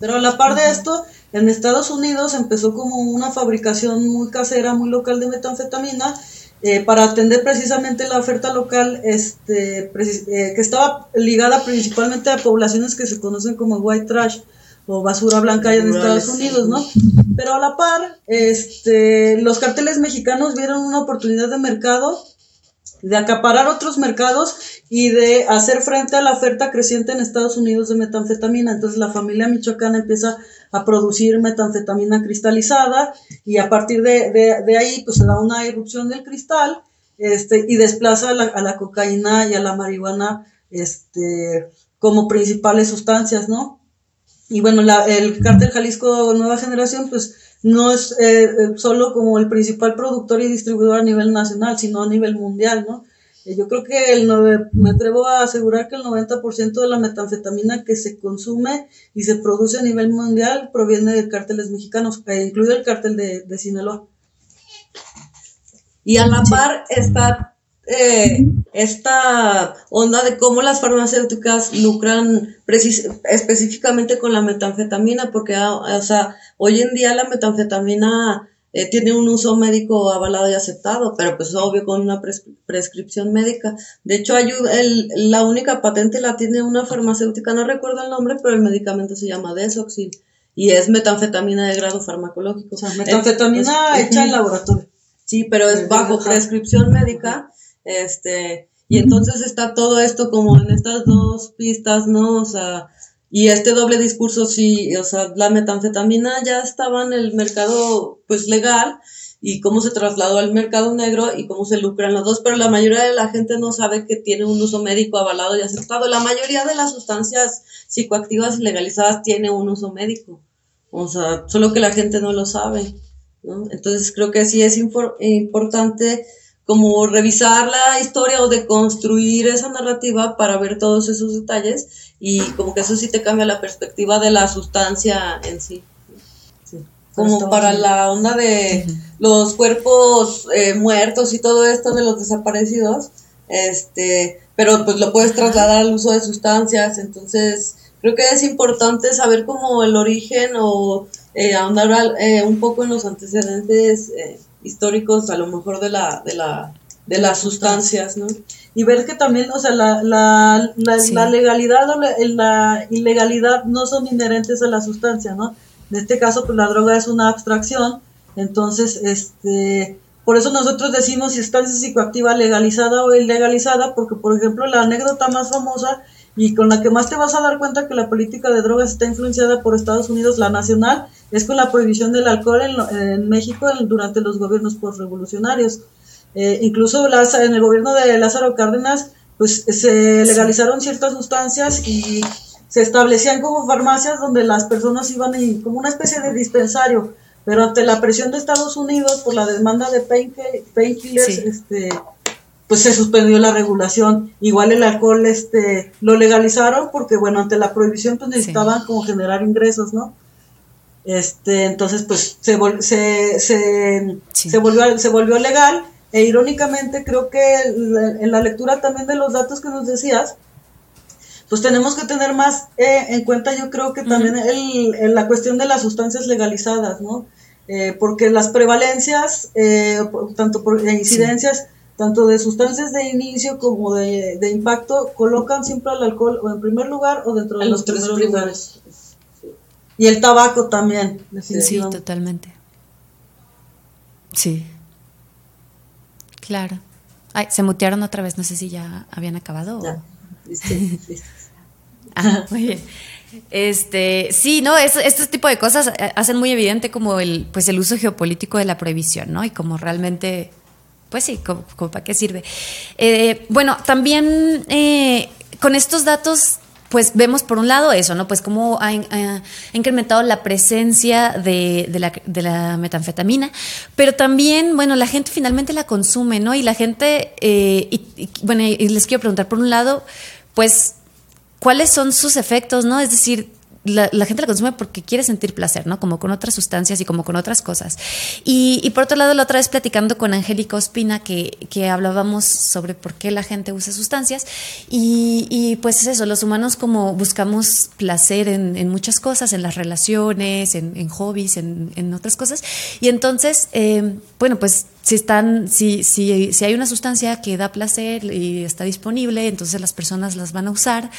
Pero a la par de esto, en Estados Unidos empezó como una fabricación muy casera, muy local de metanfetamina eh, para atender precisamente la oferta local este, eh, que estaba ligada principalmente a poblaciones que se conocen como white trash o basura blanca en Estados Unidos, ¿no? Pero a la par, este, los carteles mexicanos vieron una oportunidad de mercado de acaparar otros mercados y de hacer frente a la oferta creciente en Estados Unidos de metanfetamina. Entonces la familia michoacana empieza a producir metanfetamina cristalizada y a partir de, ahí pues se da una erupción del cristal este, y desplaza a la, cocaína y a la marihuana este, como principales sustancias, ¿no? Y bueno, el cártel Jalisco Nueva Generación pues no es eh, eh, solo como el principal productor y distribuidor a nivel nacional, sino a nivel mundial, ¿no? Eh, yo creo que el me atrevo a asegurar que el 90% de la metanfetamina que se consume y se produce a nivel mundial proviene de cárteles mexicanos, incluido el cártel de, de Sinaloa. Y a la par está eh, esta onda de cómo las farmacéuticas lucran específicamente con la metanfetamina, porque ah, o sea, hoy en día la metanfetamina eh, tiene un uso médico avalado y aceptado, pero pues obvio con una prescripción médica. De hecho, ayuda, el, la única patente la tiene una farmacéutica, no recuerdo el nombre, pero el medicamento se llama Desoxil y es metanfetamina de grado farmacológico. O sea, metanfetamina hecha en laboratorio. Sí, pero es bajo prescripción médica, este, y entonces está todo esto como en estas dos pistas, ¿no? O sea, y este doble discurso, sí, o sea, la metanfetamina ya estaba en el mercado, pues, legal, y cómo se trasladó al mercado negro y cómo se lucran los dos, pero la mayoría de la gente no sabe que tiene un uso médico avalado y aceptado. La mayoría de las sustancias psicoactivas legalizadas tiene un uso médico, o sea, solo que la gente no lo sabe, ¿no? Entonces creo que sí es importante como revisar la historia o de construir esa narrativa para ver todos esos detalles y como que eso sí te cambia la perspectiva de la sustancia en sí. Como para la onda de los cuerpos eh, muertos y todo esto de los desaparecidos, este, pero pues lo puedes trasladar al uso de sustancias, entonces creo que es importante saber como el origen o eh, ahondar eh, un poco en los antecedentes eh, históricos a lo mejor de la, de la, de las sustancias, ¿no? Y ver que también, o sea, la, la, la, legalidad o la, ilegalidad no son inherentes a la sustancia, ¿no? En este caso, pues la droga es una abstracción, entonces, este, por eso nosotros decimos sustancia psicoactiva legalizada o ilegalizada, porque, por ejemplo, la anécdota más famosa y con la que más te vas a dar cuenta que la política de drogas está influenciada por Estados Unidos, la nacional, es con la prohibición del alcohol en, México durante los gobiernos postrevolucionarios. Eh, incluso en el gobierno de Lázaro Cárdenas, pues se legalizaron ciertas sustancias y se establecían como farmacias donde las personas iban y como una especie de dispensario, pero ante la presión de Estados Unidos por la demanda de painkillers, este, pues se suspendió la regulación.Igual el alcohol este, lo legalizaron porque, bueno, ante la prohibición pues necesitaban como generar ingresos, ¿no? Este, entonces, pues se, se, se, volvió, se volvió legal. E irónicamente creo que en la lectura también de los datos que nos decías, pues tenemos que tener más eh, en cuenta yo creo que también el, la cuestión de las sustancias legalizadas, ¿no? Eh, porque las prevalencias, eh, tanto por incidencias, tanto de sustancias de inicio como de, impacto, colocan siempre al alcohol o en primer lugar o dentro de los, tres lugares. Y el tabaco también. Sí, totalmente. Sí. Claro. Ay, se mutearon otra vez, no sé si ya habían acabado. Ya. ah, muy bien. Este, sí, no, este tipo de cosas eh, hacen muy evidente como el, pues el uso geopolítico de la prohibición, ¿no? Y como realmente pues sí, como, para qué sirve. Eh, bueno, también eh, con estos datos pues vemos por un lado eso, ¿no? Pues cómo ha, incrementado la presencia de, la, metanfetamina, pero también, bueno, la gente finalmente la consume, ¿no? Y la gente, eh, y, bueno, y les quiero preguntar, por un lado, pues, ¿cuáles son sus efectos, ¿no? Es decir, la, gente la consume porque quiere sentir placer, ¿no? Como con otras sustancias y como con otras cosas. Y, por otro lado, la otra vez platicando con Angélica Ospina, que, que, hablábamos sobre por qué la gente usa sustancias. Y, pues es eso, los humanos como buscamos placer en, muchas cosas, en las relaciones, en, hobbies, en, otras cosas. Y entonces, eh, bueno, pues si están, si, si, si hay una sustancia que da placer y está disponible, entonces las personas las van a usar,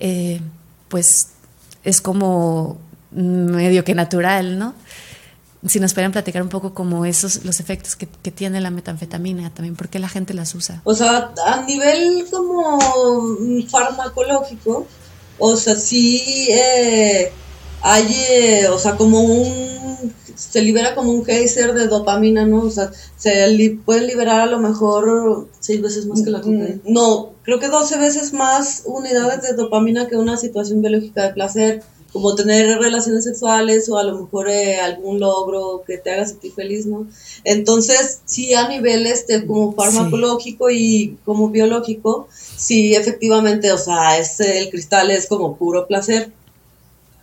eh, pues es como medio que natural, ¿no? Si nos pueden platicar un poco como esos, los efectos que, tiene la metanfetamina también, ¿por qué la gente las usa? O sea, a nivel como farmacológico, o sea, sí eh, hay, eh, o sea, como un, se libera como un geyser de dopamina, ¿no? O sea, se li puede liberar a lo mejor... Seis veces más que la cocaína. No, creo que 12 veces más unidades de dopamina que una situación biológica de placer, como tener relaciones sexuales o a lo mejor eh, algún logro que te haga sentir feliz, ¿no? Entonces, sí, a nivel este, como farmacológico y como biológico, sí, efectivamente, o sea, es, el cristal es como puro placer.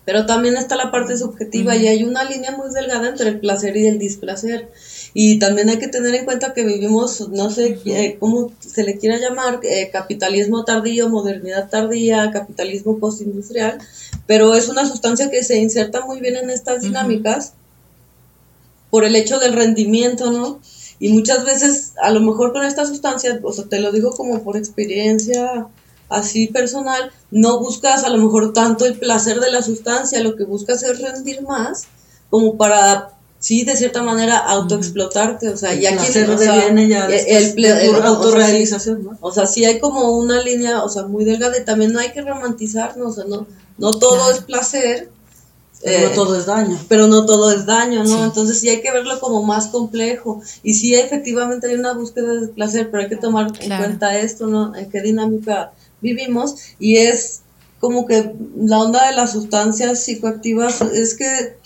Pero también está la parte subjetiva y hay una línea muy delgada entre el placer y el displacer. Y también hay que tener en cuenta que vivimos, no sé eh, cómo se le quiera llamar, eh, capitalismo tardío, modernidad tardía, capitalismo postindustrial, pero es una sustancia que se inserta muy bien en estas dinámicas por el hecho del rendimiento, ¿no? Y muchas veces, a lo mejor con esta sustancia, o sea, te lo digo como por experiencia así personal, no buscas a lo mejor tanto el placer de la sustancia, lo que buscas es rendir más, como para, sí, de cierta manera, autoexplotarte, o sea, ya quien, o sea, ya el, el, autorrealización, ¿no? O sea, sí hay como una línea, o sea, muy delgada y también no hay que romantizarnos, o sea, no, no todo es placer, pero no todo es daño. Pero no todo es daño, ¿no? Entonces sí hay que verlo como más complejo. Y sí, efectivamente hay una búsqueda de placer, pero hay que tomar en cuenta esto, ¿no? En qué dinámica vivimos. Y es como que la onda de las sustancias psicoactivas es que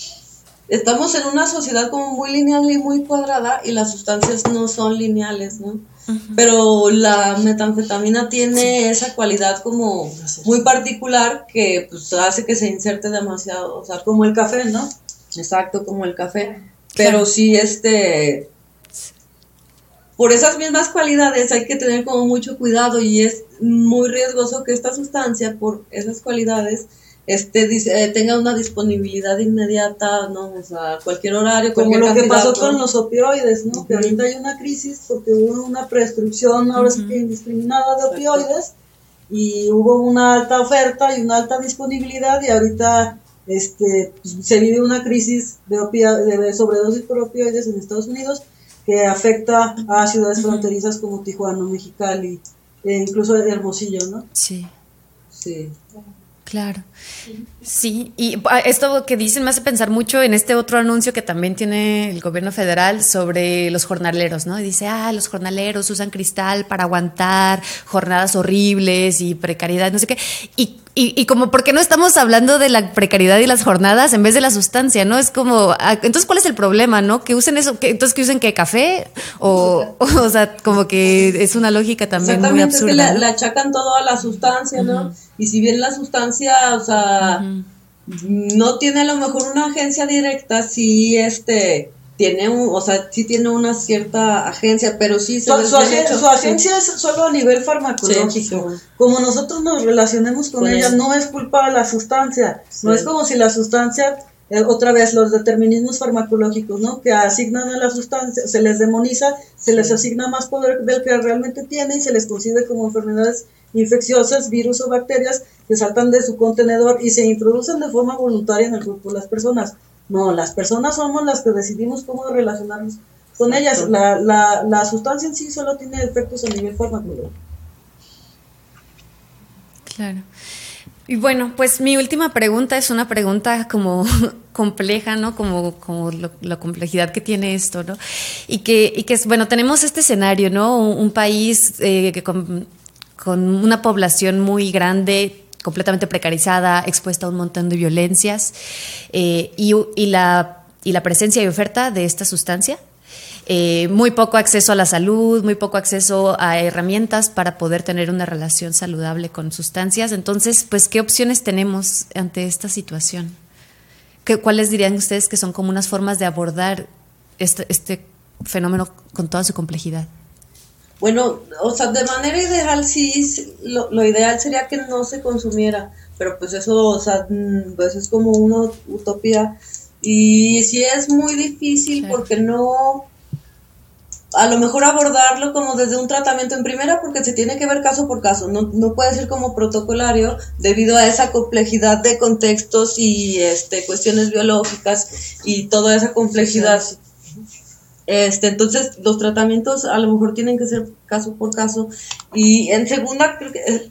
estamos en una sociedad como muy lineal y muy cuadrada y las sustancias no son lineales, ¿no? Pero la metanfetamina tiene esa cualidad como muy particular que pues, hace que se inserte demasiado, o sea, como el café, ¿no? Exacto, como el café. Pero sí, este, por esas mismas cualidades hay que tener como mucho cuidado y es muy riesgoso que esta sustancia, por esas cualidades, este eh, tenga una disponibilidad inmediata, ¿no? O sea, cualquier horario, Como lo que pasó con los opioides, ¿no? Que ahorita hay una crisis porque hubo una prescripción ahora indiscriminada de opioides y hubo una alta oferta y una alta disponibilidad y ahorita este pues, se vive una crisis de, de sobredosis por opioides en Estados Unidos que afecta a ciudades fronterizas como Tijuana, Mexicali, e incluso Hermosillo, ¿no? Sí. Sí. Claro. Sí, y ah, esto que dicen me hace pensar mucho en este otro anuncio que también tiene el gobierno federal sobre los jornaleros, ¿no? Y dice, ah, los jornaleros usan cristal para aguantar jornadas horribles y precariedad, no sé qué. Y y, y, como, ¿por qué no estamos hablando de la precariedad y las jornadas en vez de la sustancia? ¿No? Es como, ah, entonces, ¿cuál es el problema? ¿No? Que usen eso, que, entonces, que usen qué café? O, o, sea, como que es una lógica también muy absurda. Es que le, achacan todo a la sustancia, ¿no? Y si bien la sustancia, o sea, no tiene a lo mejor una agencia directa, sí, este tiene un, o sea, sí tiene una cierta agencia, pero sí su, su, agencia es solo a nivel farmacológico. Como nosotros nos relacionemos con, ella, no es culpa de la sustancia, no es como si la sustancia eh, otra vez los determinismos farmacológicos, ¿no? Que asignan a la sustancia, se les demoniza, se les asigna más poder del que realmente tiene y se les concibe como enfermedades infecciosas, virus o bacterias que saltan de su contenedor y se introducen de forma voluntaria en el cuerpo de las personas. No, las personas somos las que decidimos cómo relacionarnos con ellas. La, la, la sustancia en sí solo tiene efectos a nivel farmacológico. Claro. Y bueno, pues mi última pregunta es una pregunta como compleja, ¿no? Como, como la complejidad que tiene esto, ¿no? Y que, y que es, bueno, tenemos este escenario, ¿no? Un, país eh, que con, con, una población muy grande, completamente precarizada, expuesta a un montón de violencias eh, y, la, y la presencia y oferta de esta sustancia. Eh, muy poco acceso a la salud, muy poco acceso a herramientas para poder tener una relación saludable con sustancias. Entonces, pues, ¿qué opciones tenemos ante esta situación? ¿Qué, ¿Cuáles dirían ustedes que son como unas formas de abordar este, este fenómeno con toda su complejidad? Bueno, o sea, de manera ideal sí, lo, lo, ideal sería que no se consumiera, pero pues eso, o sea, mm, pues es como una utopía. Y sí es muy difícil porque no, a lo mejor abordarlo como desde un tratamiento en primera porque se tiene que ver caso por caso, no, no puede ser como protocolario debido a esa complejidad de contextos y este, cuestiones biológicas y toda esa complejidad. Este, entonces, los tratamientos a lo mejor tienen que ser caso por caso. Y en segunda, eh,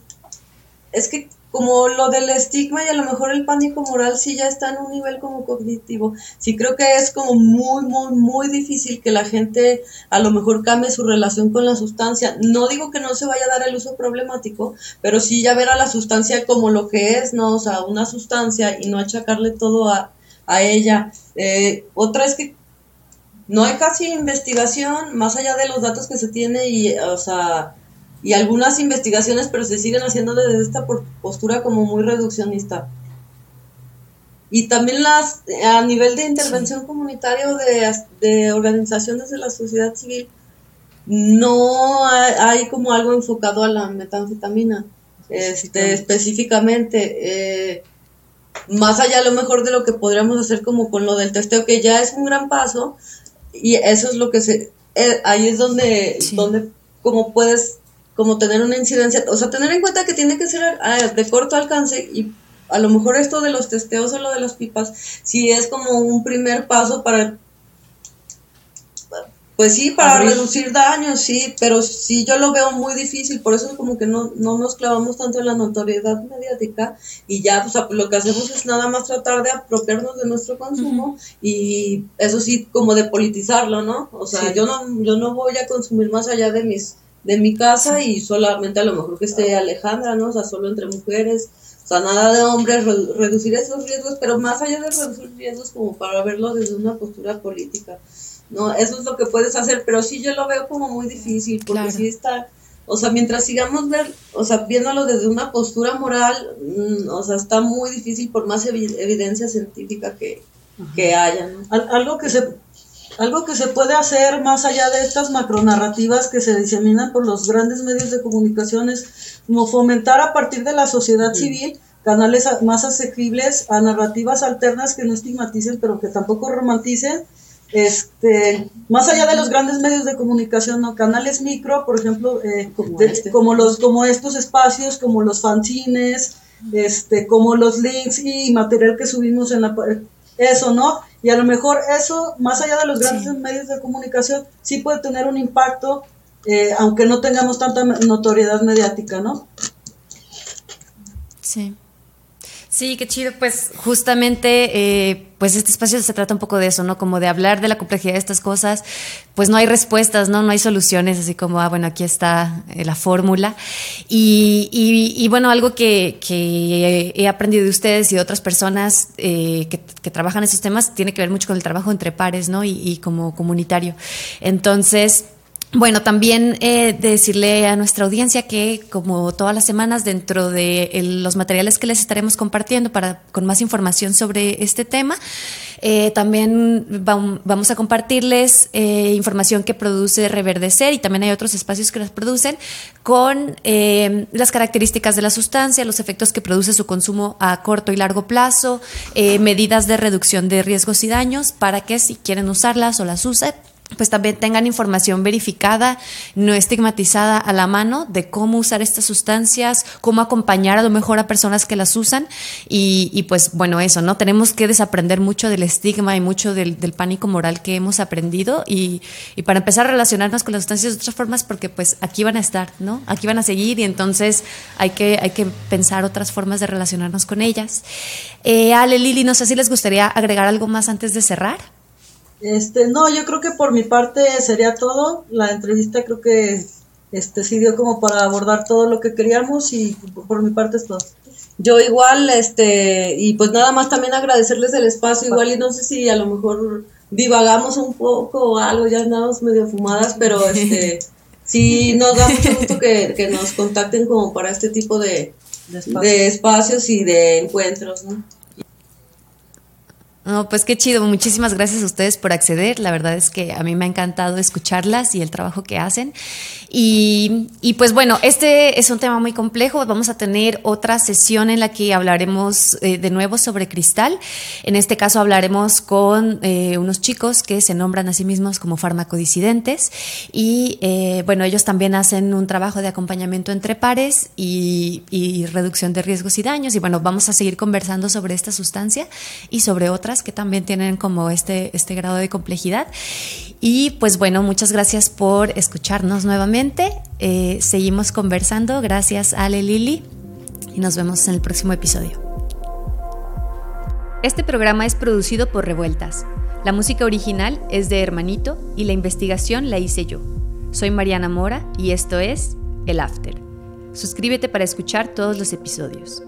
es que como lo del estigma y a lo mejor el pánico moral sí ya está en un nivel como cognitivo. Sí creo que es como muy, muy, muy difícil que la gente a lo mejor cambie su relación con la sustancia. No digo que no se vaya a dar el uso problemático, pero sí ya ver a la sustancia como lo que es, ¿no? O sea, una sustancia y no achacarle todo a, a ella. Eh, otra es que no hay casi investigación más allá de los datos que se tiene y, o sea, y algunas investigaciones, pero se siguen haciendo desde esta postura como muy reduccionista. y también las a nivel de intervención comunitaria o de, de organizaciones de la sociedad civil, no hay, como algo enfocado a la metanfetamina este, específicamente. Eh, más allá a lo mejor de lo que podríamos hacer como con lo del testeo, que ya es un gran paso, y eso es lo que se, eh, ahí es donde, donde como puedes como tener una incidencia, o sea, tener en cuenta que tiene que ser ah, de corto alcance y a lo mejor esto de los testeos o lo de las pipas, si es como un primer paso para pues sí, para reducir daños, sí, pero sí yo lo veo muy difícil, por eso como que no, no nos clavamos tanto en la notoriedad mediática y ya pues, lo que hacemos es nada más tratar de apropiarnos de nuestro consumo y eso sí, como de politizarlo, ¿no? O sea, yo no yo no voy a consumir más allá de mis de mi casa y solamente a lo mejor que esté Alejandra, ¿no? O sea, solo entre mujeres, o sea, nada de hombres, reducir esos riesgos, pero más allá de reducir riesgos como para verlo desde una postura política. ¿No? Eso es lo que puedes hacer, pero sí yo lo veo como muy difícil, porque sí está, o sea, mientras sigamos ver, o sea, viéndolo desde una postura moral, mm, o sea, está muy difícil por más evidencia científica que, que haya, algo que se algo que se puede hacer más allá de estas macronarrativas que se diseminan por los grandes medios de comunicación es como fomentar a partir de la sociedad civil canales más asequibles a narrativas alternas que no estigmaticen pero que tampoco romanticen este, más allá de los grandes medios de comunicación, ¿no? canales micro, por ejemplo, eh, este. como, los, como estos espacios, como los fanzines, este, como los links y material que subimos en la eso, ¿no? Y a lo mejor eso, más allá de los grandes medios de comunicación, sí puede tener un impacto, eh, aunque no tengamos tanta notoriedad mediática, ¿no? Sí. Sí, qué chido. Pues justamente, eh, pues este espacio se trata un poco de eso, ¿no? Como de hablar de la complejidad de estas cosas. Pues no hay respuestas, ¿no? No hay soluciones, así como, ah, bueno, aquí está eh, la fórmula. Y, y, bueno, algo que, que, he aprendido de ustedes y de otras personas eh, que, que, trabajan esos temas tiene que ver mucho con el trabajo entre pares, ¿no? Y, y como comunitario. Entonces, bueno, también eh, decirle a nuestra audiencia que, como todas las semanas, dentro de los materiales que les estaremos compartiendo para con más información sobre este tema, eh, también vamos a compartirles eh, información que produce Reverdecer y también hay otros espacios que las producen con las características de la sustancia, los efectos que produce su consumo a corto y largo plazo, medidas de reducción de riesgos y daños para que si quieren usarlas o las usen pues también tengan información verificada, no estigmatizada a la mano de cómo usar estas sustancias, cómo acompañar a lo mejor a personas que las usan y, pues bueno, eso, ¿no? Tenemos que desaprender mucho del estigma y mucho del, pánico moral que hemos aprendido y, para empezar a relacionarnos con las sustancias de otras formas porque pues aquí van a estar, ¿no? Aquí van a seguir y entonces hay que, hay que pensar otras formas de relacionarnos con ellas. Eh, Ale, Lili, no sé si les gustaría agregar algo más antes de cerrar. Este, no, yo creo que por mi parte sería todo. La entrevista creo que este sí dio como para abordar todo lo que queríamos y por mi parte es todo. Yo igual, este, y pues nada más también agradecerles el espacio, igual y no sé si a lo mejor divagamos un poco o algo, ya andamos medio fumadas, pero este, sí nos da mucho gusto que, que nos contacten como para este tipo de, de espacios y de encuentros, ¿no? No, pues qué chido. Muchísimas gracias a ustedes por acceder. La verdad es que a mí me ha encantado escucharlas y el trabajo que hacen. Y, pues bueno, este es un tema muy complejo. Vamos a tener otra sesión en la que hablaremos eh, de nuevo sobre cristal. En este caso hablaremos con eh, unos chicos que se nombran a sí mismos como farmacodisidentes. Y eh, bueno, ellos también hacen un trabajo de acompañamiento entre pares y, y reducción de riesgos y daños. Y bueno, vamos a seguir conversando sobre esta sustancia y sobre que también tienen como este, este grado de complejidad. Y pues bueno, muchas gracias por escucharnos nuevamente. Eh, seguimos conversando. Gracias Ale Lili y nos vemos en el próximo episodio. Este programa es producido por Revueltas. La música original es de Hermanito y la investigación la hice yo. Soy Mariana Mora y esto es El After. Suscríbete para escuchar todos los episodios.